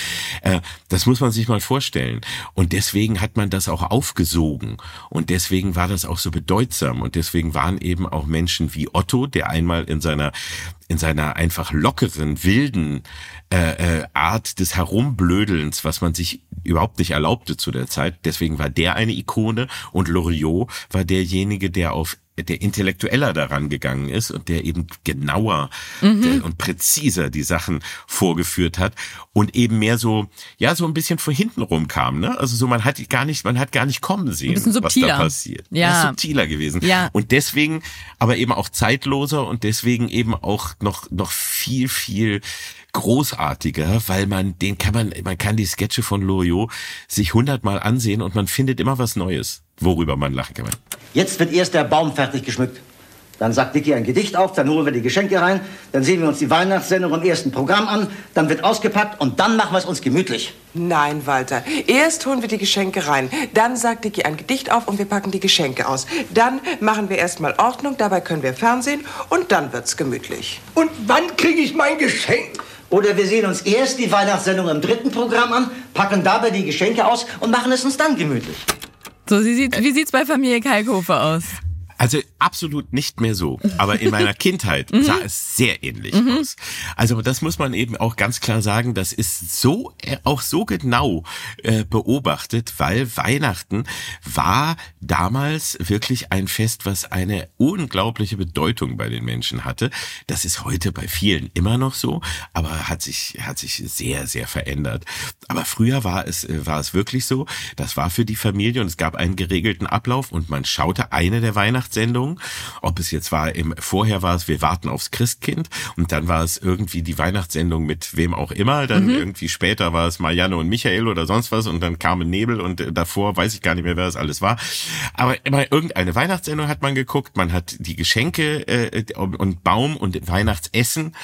B: Äh, das muss man sich mal vorstellen. Und deswegen hat man das auch aufgesogen und deswegen war das auch so bedeutsam und deswegen waren eben auch Menschen wie Otto, der einmal in seiner in seiner einfach lockeren, wilden äh, äh, Art des Herumblödelns, was man sich überhaupt nicht erlaubte zu der Zeit. Deswegen war der eine Ikone und Loriot war derjenige, der auf der intellektueller daran gegangen ist und der eben genauer
M: Mhm.
B: und präziser die Sachen vorgeführt hat und eben mehr so ja so ein bisschen von hinten rum kam ne also so man hat gar nicht man hat gar nicht kommen sehen
F: bisschen
B: was
F: subtiler.
B: da passiert
F: Ja.
B: Subtiler gewesen
F: Ja.
B: und deswegen aber eben auch zeitloser und deswegen eben auch noch noch viel viel großartiger, weil man den kann man man kann die Sketche von Loriot sich hundertmal ansehen und man findet immer was Neues, worüber man lachen kann.
L: Jetzt wird erst der Baum fertig geschmückt. Dann sagt Vicky ein Gedicht auf, dann holen wir die Geschenke rein, dann sehen wir uns die Weihnachtssendung im ersten Programm an, dann wird ausgepackt und dann machen wir es uns gemütlich.
G: Nein, Walter. Erst holen wir die Geschenke rein. Dann sagt Dicky ein Gedicht auf und wir packen die Geschenke aus. Dann machen wir erstmal Ordnung, dabei können wir Fernsehen und dann wird's gemütlich.
D: Und wann kriege ich mein Geschenk?
L: Oder wir sehen uns erst die Weihnachtssendung im dritten Programm an, packen dabei die Geschenke aus und machen es uns dann gemütlich.
F: So, sie sieht, wie sieht's bei Familie Kalkofer aus?
B: Also absolut nicht mehr so. Aber in meiner *laughs* Kindheit
F: Mhm.
B: sah es sehr ähnlich
F: Mhm.
B: aus. Also das muss man eben auch ganz klar sagen, das ist so, äh, auch so genau äh, beobachtet, weil Weihnachten war damals wirklich ein Fest, was eine unglaubliche Bedeutung bei den Menschen hatte. Das ist heute bei vielen immer noch so, aber hat sich, hat sich sehr, sehr verändert. Aber früher war es, äh, war es wirklich so, das war für die Familie und es gab einen geregelten Ablauf und man schaute eine der Weihnachtssendungen, ob es jetzt war, im, vorher war es Wir warten aufs Christkind und dann war es irgendwie die Weihnachtssendung mit wem auch immer, dann
M: Mhm.
B: irgendwie später war es Marianne und Michael oder sonst was und dann Carmen Nebel und äh, davor weiß ich gar nicht mehr, wer das alles war. Aber immer irgendeine Weihnachtssendung hat man geguckt, man hat die Geschenke äh, und Baum und Weihnachtsessen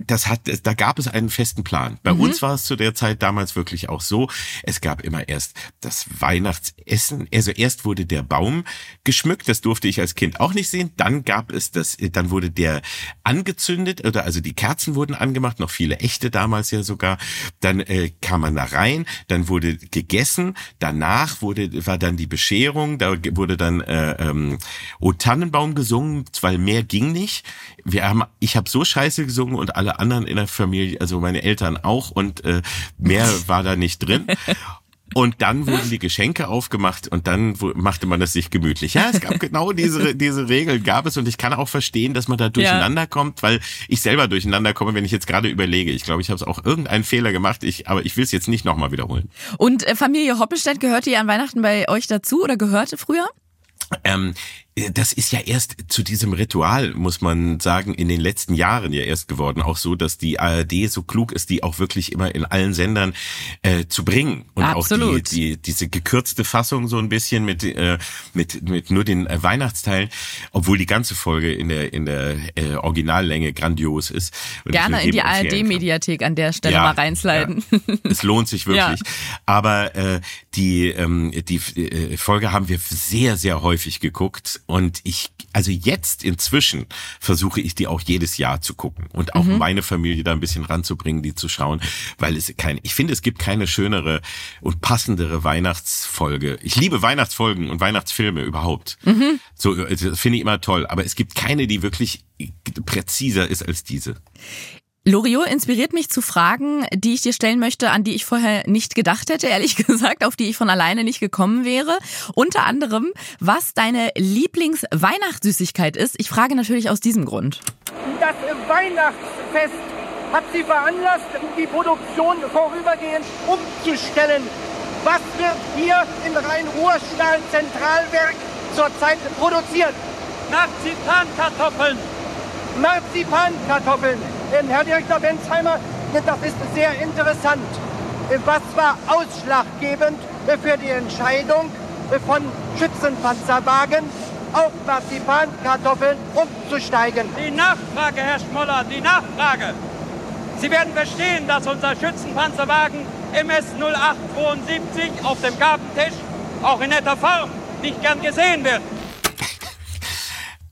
B: das hat, da gab es einen festen Plan. Bei
M: Mhm.
B: uns war es zu der Zeit damals wirklich auch so. Es gab immer erst das Weihnachtsessen. Also erst wurde der Baum geschmückt. Das durfte ich als Kind auch nicht sehen. Dann gab es das, dann wurde der angezündet oder also die Kerzen wurden angemacht. Noch viele echte damals ja sogar. Dann äh, kam man da rein. Dann wurde gegessen. Danach wurde, war dann die Bescherung. Da wurde dann äh, ähm, O Tannenbaum gesungen, weil mehr ging nicht. Wir haben, ich habe so scheiße gesungen und alle anderen in der Familie, also meine Eltern auch und äh, mehr war da nicht drin. Und dann wurden die Geschenke aufgemacht und dann machte man es sich gemütlich. Ja, es gab *laughs* genau diese, diese Regeln gab es und ich kann auch verstehen, dass man da durcheinander kommt, weil ich selber durcheinander komme, wenn ich jetzt gerade überlege. Ich glaube, ich habe auch irgendeinen Fehler gemacht, ich, aber ich will es jetzt nicht nochmal wiederholen.
F: Und äh, Familie Hoppelstedt gehörte ja an Weihnachten bei euch dazu oder gehörte früher?
B: Ähm, das ist ja erst zu diesem Ritual, muss man sagen, in den letzten Jahren ja erst geworden. Auch so, dass die ARD so klug ist, die auch wirklich immer in allen Sendern äh, zu bringen. Und
F: Absolut.
B: auch die, die, diese gekürzte Fassung so ein bisschen mit, äh, mit, mit nur den äh, Weihnachtsteilen, obwohl die ganze Folge in der, in der äh, Originallänge grandios ist. Und
F: Gerne in die. ARD-Mediathek an der Stelle
B: Ja,
F: mal reinsliden.
B: Es lohnt sich *laughs* wirklich. Aber äh, die ähm, die äh, Folge haben wir sehr sehr häufig geguckt und ich also jetzt inzwischen versuche ich die auch jedes Jahr zu gucken und auch
F: Mhm.
B: meine Familie da ein bisschen ranzubringen, die zu schauen, weil es keine ich finde es gibt keine schönere und passendere Weihnachtsfolge. Ich liebe Weihnachtsfolgen und Weihnachtsfilme überhaupt.
F: Mhm.
B: So äh, das finde ich immer toll, aber es gibt keine, die wirklich präziser ist als diese.
F: Loriot inspiriert mich zu Fragen, die ich dir stellen möchte, an die ich vorher nicht gedacht hätte, ehrlich *laughs* gesagt, auf die ich von alleine nicht gekommen wäre. Unter anderem, was deine Lieblingsweihnachtssüßigkeit ist. Ich frage natürlich aus diesem Grund.
M: Das Weihnachtsfest hat sie veranlasst, die Produktion vorübergehend umzustellen. Was wird hier im Rhein-Ruhr-Stahl-Zentralwerk zurzeit produziert? Marzipankartoffeln. Marzipankartoffeln. Ähm, Herr Direktor Benzheimer, das ist sehr interessant. Was war ausschlaggebend für die Entscheidung von Schützenpanzerwagen auf Marzipankartoffeln umzusteigen?
N: Die Nachfrage, Herr Schmoller, die Nachfrage. Sie werden verstehen, dass unser Schützenpanzerwagen MS 0872 auf dem Gabentisch auch in netter Form nicht gern gesehen wird.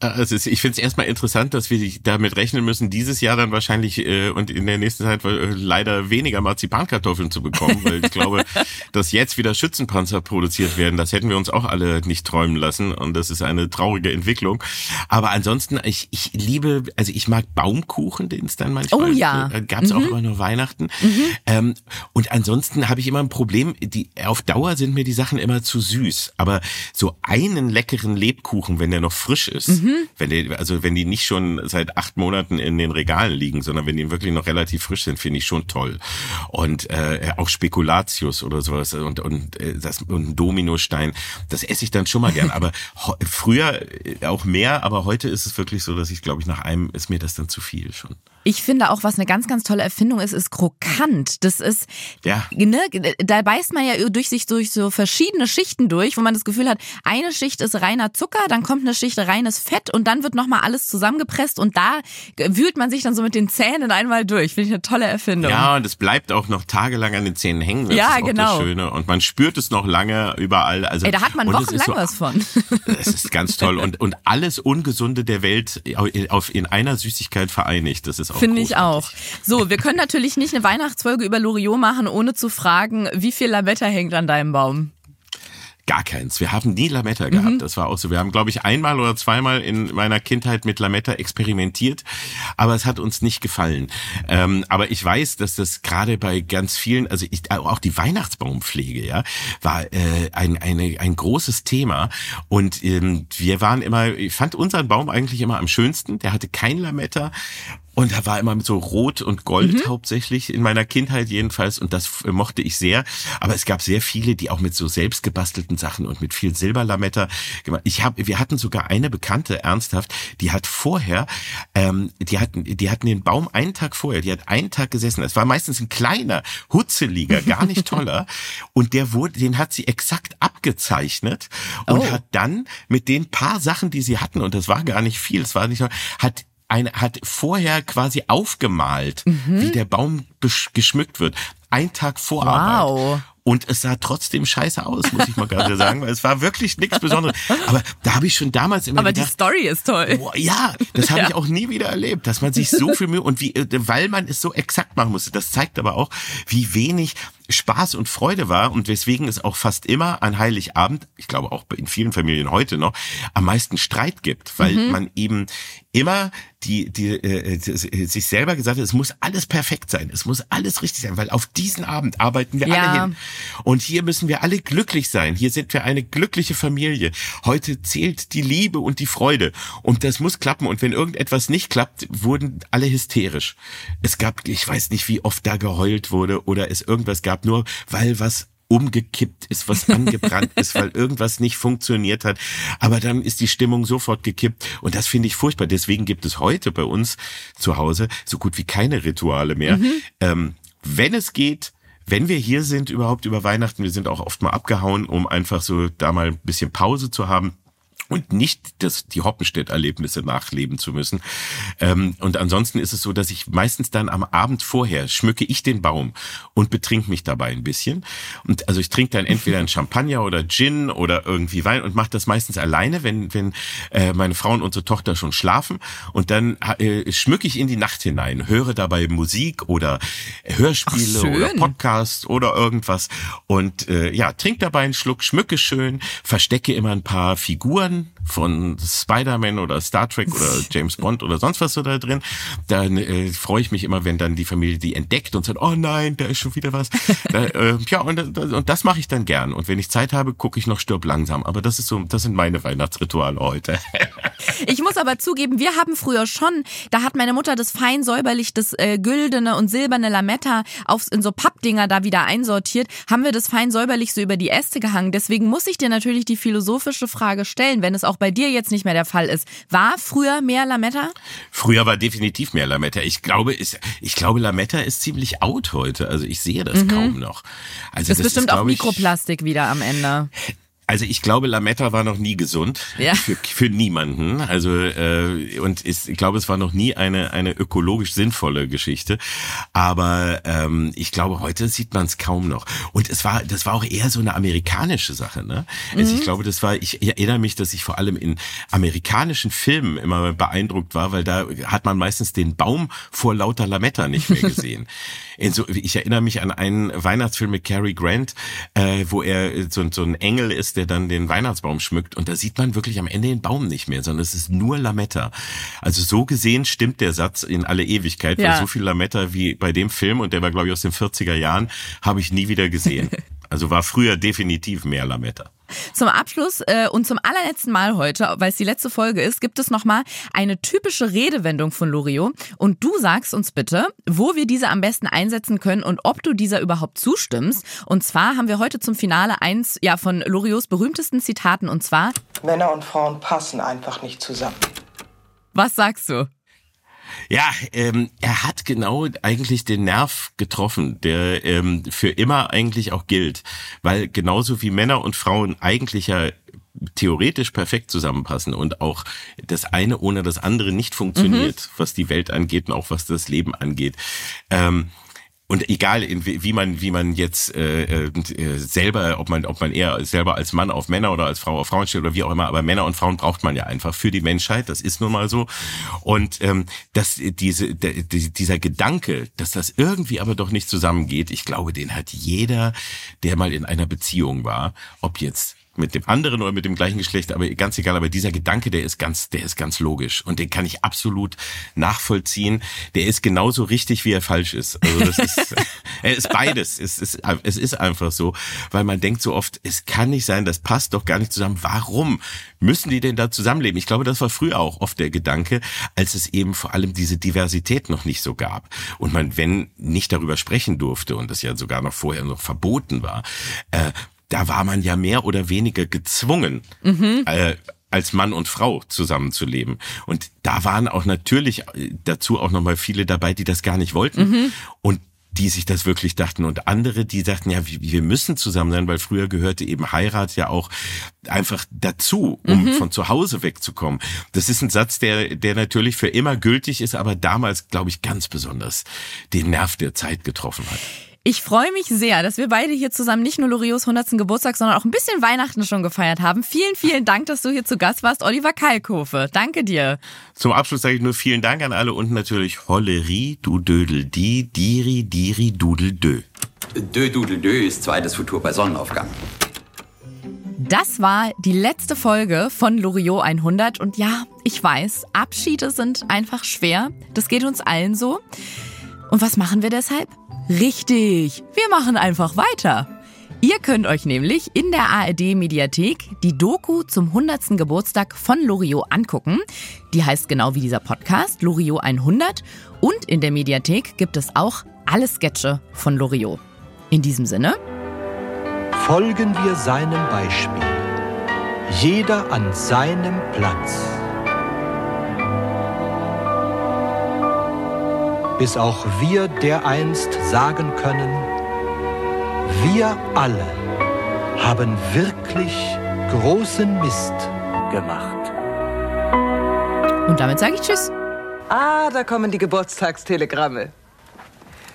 B: Also es- ich finde es erstmal interessant, dass wir damit rechnen müssen, dieses Jahr dann wahrscheinlich äh, und in der nächsten Zeit äh, leider weniger Marzipankartoffeln zu bekommen, weil ich glaube, *laughs* dass jetzt wieder Schützenpanzer produziert werden, das hätten wir uns auch alle nicht träumen lassen und das ist eine traurige Entwicklung. Aber ansonsten, ich, ich liebe, also ich mag Baumkuchen, den es dann manchmal
F: Oh ja.
B: äh, gab's auch
F: Mhm.
B: immer nur Weihnachten. Ähm, und ansonsten habe ich immer ein Problem, die auf Dauer sind mir die Sachen immer zu süß. Aber so einen leckeren Lebkuchen, wenn der noch frisch ist,
F: Mhm.
B: Wenn der, also wenn die nicht schon seit acht Monaten in den Regalen liegen, sondern wenn die wirklich noch relativ frisch sind, finde ich schon toll. Und äh, auch Spekulatius oder sowas und und äh, das und ein Dominostein, das esse ich dann schon mal gern. *laughs* Aber früher äh, auch mehr, aber heute ist es wirklich so, dass ich glaube ich nach einem ist mir das dann zu viel schon.
F: Ich finde auch, was eine ganz, ganz tolle Erfindung ist, ist krokant. Das ist,
B: Ja.
F: ne, da beißt man ja durch sich durch so verschiedene Schichten durch, wo man das Gefühl hat, eine Schicht ist reiner Zucker, dann kommt eine Schicht reines Fett und dann wird nochmal alles zusammengepresst und da wühlt man sich dann so mit den Zähnen einmal durch. Finde ich eine tolle Erfindung.
B: Ja, und es bleibt auch noch tagelang an den Zähnen hängen. Das
F: Ja,
B: ist auch
F: genau.
B: Das Schöne. Und man spürt es noch lange überall. Also,
F: Ey, da hat man wochenlang
B: so,
F: was von. *laughs*
B: Es ist ganz toll. Und, und alles Ungesunde der Welt auf, in einer Süßigkeit vereinigt. Das ist auch
F: Finde ich auch. So, wir können natürlich nicht eine Weihnachtsfolge über Loriot machen, ohne zu fragen, wie viel Lametta hängt an deinem Baum.
B: Gar keins. Wir haben nie Lametta
F: Mhm.
B: gehabt. Das war auch so. Wir haben, glaube ich, einmal oder zweimal in meiner Kindheit mit Lametta experimentiert, aber es hat uns nicht gefallen. Ähm, aber ich weiß, dass das gerade bei ganz vielen, also ich, auch die Weihnachtsbaumpflege, ja, war äh, ein, eine, ein großes Thema. Und ähm, wir waren immer, ich fand unseren Baum eigentlich immer am schönsten. Der hatte kein Lametta. Und er war immer mit so Rot und Gold
F: Mhm.
B: hauptsächlich, in meiner Kindheit jedenfalls. Und das f- mochte ich sehr. Aber es gab sehr viele, die auch mit so selbst gebastelten Sachen und mit viel Silberlametta gemacht. Ich hab, wir hatten sogar eine Bekannte, ernsthaft, die hat vorher, ähm, die hatten, die hatten den Baum einen Tag vorher, die hat einen Tag gesessen. Es war meistens ein kleiner, hutzeliger, gar nicht *laughs* toller. und der wurde, den hat sie exakt abgezeichnet und
F: Oh.
B: hat dann mit den paar Sachen, die sie hatten, und das war gar nicht viel, es war nicht, hat eine, hat vorher quasi aufgemalt, wie der Baum geschmückt wird. Ein Tag vor
F: Wow.
B: Und es sah trotzdem scheiße aus, muss ich mal gerade *laughs* sagen, weil es war wirklich nichts Besonderes. Aber da habe ich schon damals immer
F: Aber die
B: gedacht,
F: Story ist toll.
B: Boah, ja, das habe
F: Ja.
B: ich auch nie wieder erlebt, dass man sich so *laughs* viel Mühe und wie, äh, weil man es so exakt machen musste. Das zeigt aber auch, wie wenig Spaß und Freude war und weswegen es auch fast immer an Heiligabend, ich glaube auch in vielen Familien heute noch, am meisten Streit gibt, weil
F: Mhm.
B: man eben immer die, die, äh, die, sich selber gesagt hat, es muss alles perfekt sein, es muss alles richtig sein, weil auf diesen Abend arbeiten wir
F: Ja.
B: alle hin. Und hier müssen wir alle glücklich sein. Hier sind wir eine glückliche Familie. Heute zählt die Liebe und die Freude. Und das muss klappen. Und wenn irgendetwas nicht klappt, wurden alle hysterisch. Es gab, ich weiß nicht, wie oft da geheult wurde oder es irgendwas gab, nur weil was umgekippt ist, was *laughs* angebrannt ist, weil irgendwas nicht funktioniert hat. Aber dann ist die Stimmung sofort gekippt. Und das finde ich furchtbar. Deswegen gibt es heute bei uns zu Hause so gut wie keine Rituale mehr. Mhm. Ähm, wenn es geht, wenn wir hier sind überhaupt über Weihnachten, wir sind auch oft mal abgehauen, um einfach so da mal ein bisschen Pause zu haben und nicht das, die Hoppenstedt-Erlebnisse nachleben zu müssen. Ähm, und ansonsten ist es so, dass ich meistens dann am Abend vorher schmücke ich den Baum und betrink mich dabei ein bisschen. Und also ich trinke dann entweder ein Champagner oder Gin oder irgendwie Wein und mache das meistens alleine, wenn, wenn äh, meine Frau und unsere Tochter schon schlafen. Und dann äh, schmücke ich in die Nacht hinein, höre dabei Musik oder Hörspiele oder Podcast oder irgendwas. Und äh, ja, trink dabei einen Schluck, schmücke schön, verstecke immer ein paar Figuren Mm-hmm. Von Spider-Man oder Star Trek oder *laughs* James Bond oder sonst was so da drin, dann äh, freue ich mich immer, wenn dann die Familie die entdeckt und sagt, oh nein, da ist schon wieder was. *laughs* da, äh, ja, und, und das mache ich dann gern. Und wenn ich Zeit habe, gucke ich noch Stirb langsam. Aber das ist so, das sind meine Weihnachtsrituale heute. *laughs*
F: ich muss aber zugeben, wir haben früher schon, da hat meine Mutter das fein säuberlich, das äh, güldene und silberne Lametta auf, in so Pappdinger da wieder einsortiert, haben wir das fein säuberlich so über die Äste gehangen. Deswegen muss ich dir natürlich die philosophische Frage stellen, wenn es auch bei dir jetzt nicht mehr der Fall ist. War früher mehr Lametta?
B: Früher war definitiv mehr Lametta. Ich glaube, ist, ich glaube, Lametta ist ziemlich out heute. Also ich sehe das mhm. kaum noch.
F: Also das, das ist bestimmt ist, auch Mikroplastik wieder am Ende.
B: Also ich glaube, Lametta war noch nie gesund ja. für, für niemanden. Also äh, und ist, ich glaube, es war noch nie eine eine ökologisch sinnvolle Geschichte. Aber ähm, ich glaube, heute sieht man es kaum noch. Und es war, das war auch eher so eine amerikanische Sache. Ne? Also mhm. ich glaube, das war. Ich erinnere mich, dass ich vor allem in amerikanischen Filmen immer beeindruckt war, weil da hat man meistens den Baum vor lauter Lametta nicht mehr *laughs* gesehen. so, ich erinnere mich an einen Weihnachtsfilm mit Cary Grant, äh, wo er so, so ein Engel ist, der dann den Weihnachtsbaum schmückt und da sieht man wirklich am Ende den Baum nicht mehr, sondern es ist nur Lametta. Also so gesehen stimmt der Satz in alle Ewigkeit, ja. weil so viel Lametta wie bei dem Film und der war glaube ich aus den 40er Jahren, habe ich nie wieder gesehen. *laughs* Also war früher definitiv mehr Lametta.
F: Zum Abschluss äh, und zum allerletzten Mal heute, weil es die letzte Folge ist, gibt es nochmal eine typische Redewendung von Loriot. Und du sagst uns bitte, wo wir diese am besten einsetzen können und ob du dieser überhaupt zustimmst. Und zwar haben wir heute zum Finale eins ja, von Loriots berühmtesten Zitaten und zwar
G: Männer und Frauen passen einfach nicht zusammen.
F: Was sagst du?
B: Ja, ähm, er hat genau eigentlich den Nerv getroffen, der ähm, für immer eigentlich auch gilt. Weil genauso wie Männer und Frauen eigentlich ja theoretisch perfekt zusammenpassen und auch das eine ohne das andere nicht funktioniert, mhm. was die Welt angeht und auch was das Leben angeht. Ähm, und egal wie man wie man jetzt äh, äh, selber ob man ob man eher selber als Mann auf Männer oder als Frau auf Frauen steht oder wie auch immer aber Männer und Frauen braucht man ja einfach für die Menschheit das ist nun mal so. Und ähm, dass diese der, dieser Gedanke dass das irgendwie aber doch nicht zusammengeht ich glaube den hat jeder der mal in einer Beziehung war ob jetzt mit dem anderen oder mit dem gleichen Geschlecht, aber ganz egal, aber dieser Gedanke, der ist ganz, der ist ganz logisch und den kann ich absolut nachvollziehen. Der ist genauso richtig, wie er falsch ist. Also das ist, *laughs* er ist beides. Es ist, es ist einfach so, weil man denkt so oft, es kann nicht sein, das passt doch gar nicht zusammen. Warum müssen die denn da zusammenleben? Ich glaube, das war früher auch oft der Gedanke, als es eben vor allem diese Diversität noch nicht so gab und man, wenn nicht darüber sprechen durfte und das ja sogar noch vorher noch verboten war, äh, da war man ja mehr oder weniger gezwungen, mhm. äh, als Mann und Frau zusammenzuleben. Und da waren auch natürlich äh, dazu auch nochmal viele dabei, die das gar nicht wollten. Mhm. Und die sich das wirklich dachten und andere, die sagten, ja, wir müssen zusammen sein, weil früher gehörte eben Heirat ja auch einfach dazu, um mhm. von zu Hause wegzukommen. Das ist ein Satz, der, der natürlich für immer gültig ist, aber damals, glaube ich, ganz besonders den Nerv der Zeit getroffen hat.
F: Ich freue mich sehr, dass wir beide hier zusammen nicht nur Loriots 100. Geburtstag, sondern auch ein bisschen Weihnachten schon gefeiert haben. Vielen, vielen Dank, dass du hier zu Gast warst, Oliver Kalkofe. Danke dir.
B: Zum Abschluss sage ich nur vielen Dank an alle und natürlich Hollerie, du Dödel, die, Diri, Diri, Dudel, Dö.
O: Dö, Dudel, Dö ist zweites Futur bei Sonnenaufgang.
F: Das war die letzte Folge von Loriot 100 und ja, ich weiß, Abschiede sind einfach schwer. Das geht uns allen so. Und was machen wir deshalb? Richtig, wir machen einfach weiter. Ihr könnt euch nämlich in der ARD Mediathek die Doku zum 100. Geburtstag von Loriot angucken. Die heißt genau wie dieser Podcast, Loriot 100. Und in der Mediathek gibt es auch alle Sketche von Loriot. In diesem Sinne,
K: folgen wir seinem Beispiel. Jeder an seinem Platz. Bis auch wir dereinst sagen können, wir alle haben wirklich großen Mist gemacht.
F: Und damit sage ich Tschüss.
G: Ah, da kommen die Geburtstagstelegramme.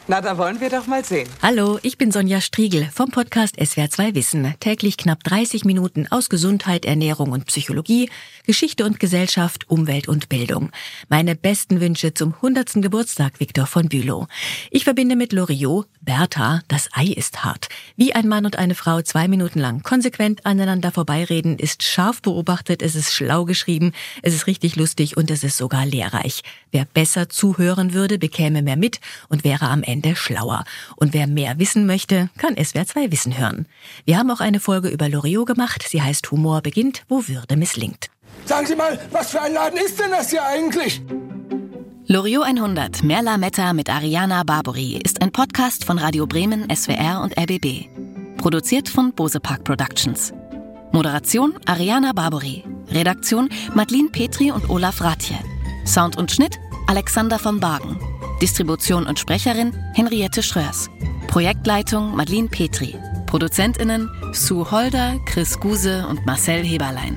G: Na, da wollen wir doch mal sehen.
A: Hallo, ich bin Sonja Striegel vom Podcast SWR2 Wissen. Täglich knapp 30 Minuten aus Gesundheit, Ernährung und Psychologie, Geschichte und Gesellschaft, Umwelt und Bildung. Meine besten Wünsche zum 100. Geburtstag Viktor von Bülow. Ich verbinde mit Loriot, Bertha, das Ei ist hart. Wie ein Mann und eine Frau zwei Minuten lang konsequent aneinander vorbeireden, ist scharf beobachtet, es ist schlau geschrieben, es ist richtig lustig und es ist sogar lehrreich. Wer besser zuhören würde, bekäme mehr mit und wäre am Ende schlauer. Und wer mehr wissen möchte, kann SWR 2 Wissen hören. Wir haben auch eine Folge über Loriot gemacht. Sie heißt Humor beginnt, wo Würde misslingt.
D: Sagen Sie mal, was für ein Laden ist denn das hier eigentlich?
A: Loriot 100, Merla Metta mit Ariana Barbori ist ein Podcast von Radio Bremen, SWR und RBB. Produziert von Bose Park Productions. Moderation Ariana Barbori. Redaktion Madeline Petri und Olaf Ratje. Sound und Schnitt Alexander von Bargen. Distribution und Sprecherin Henriette Schröers. Projektleitung Madeline Petri. ProduzentInnen Sue Holder, Chris Guse und Marcel Heberlein.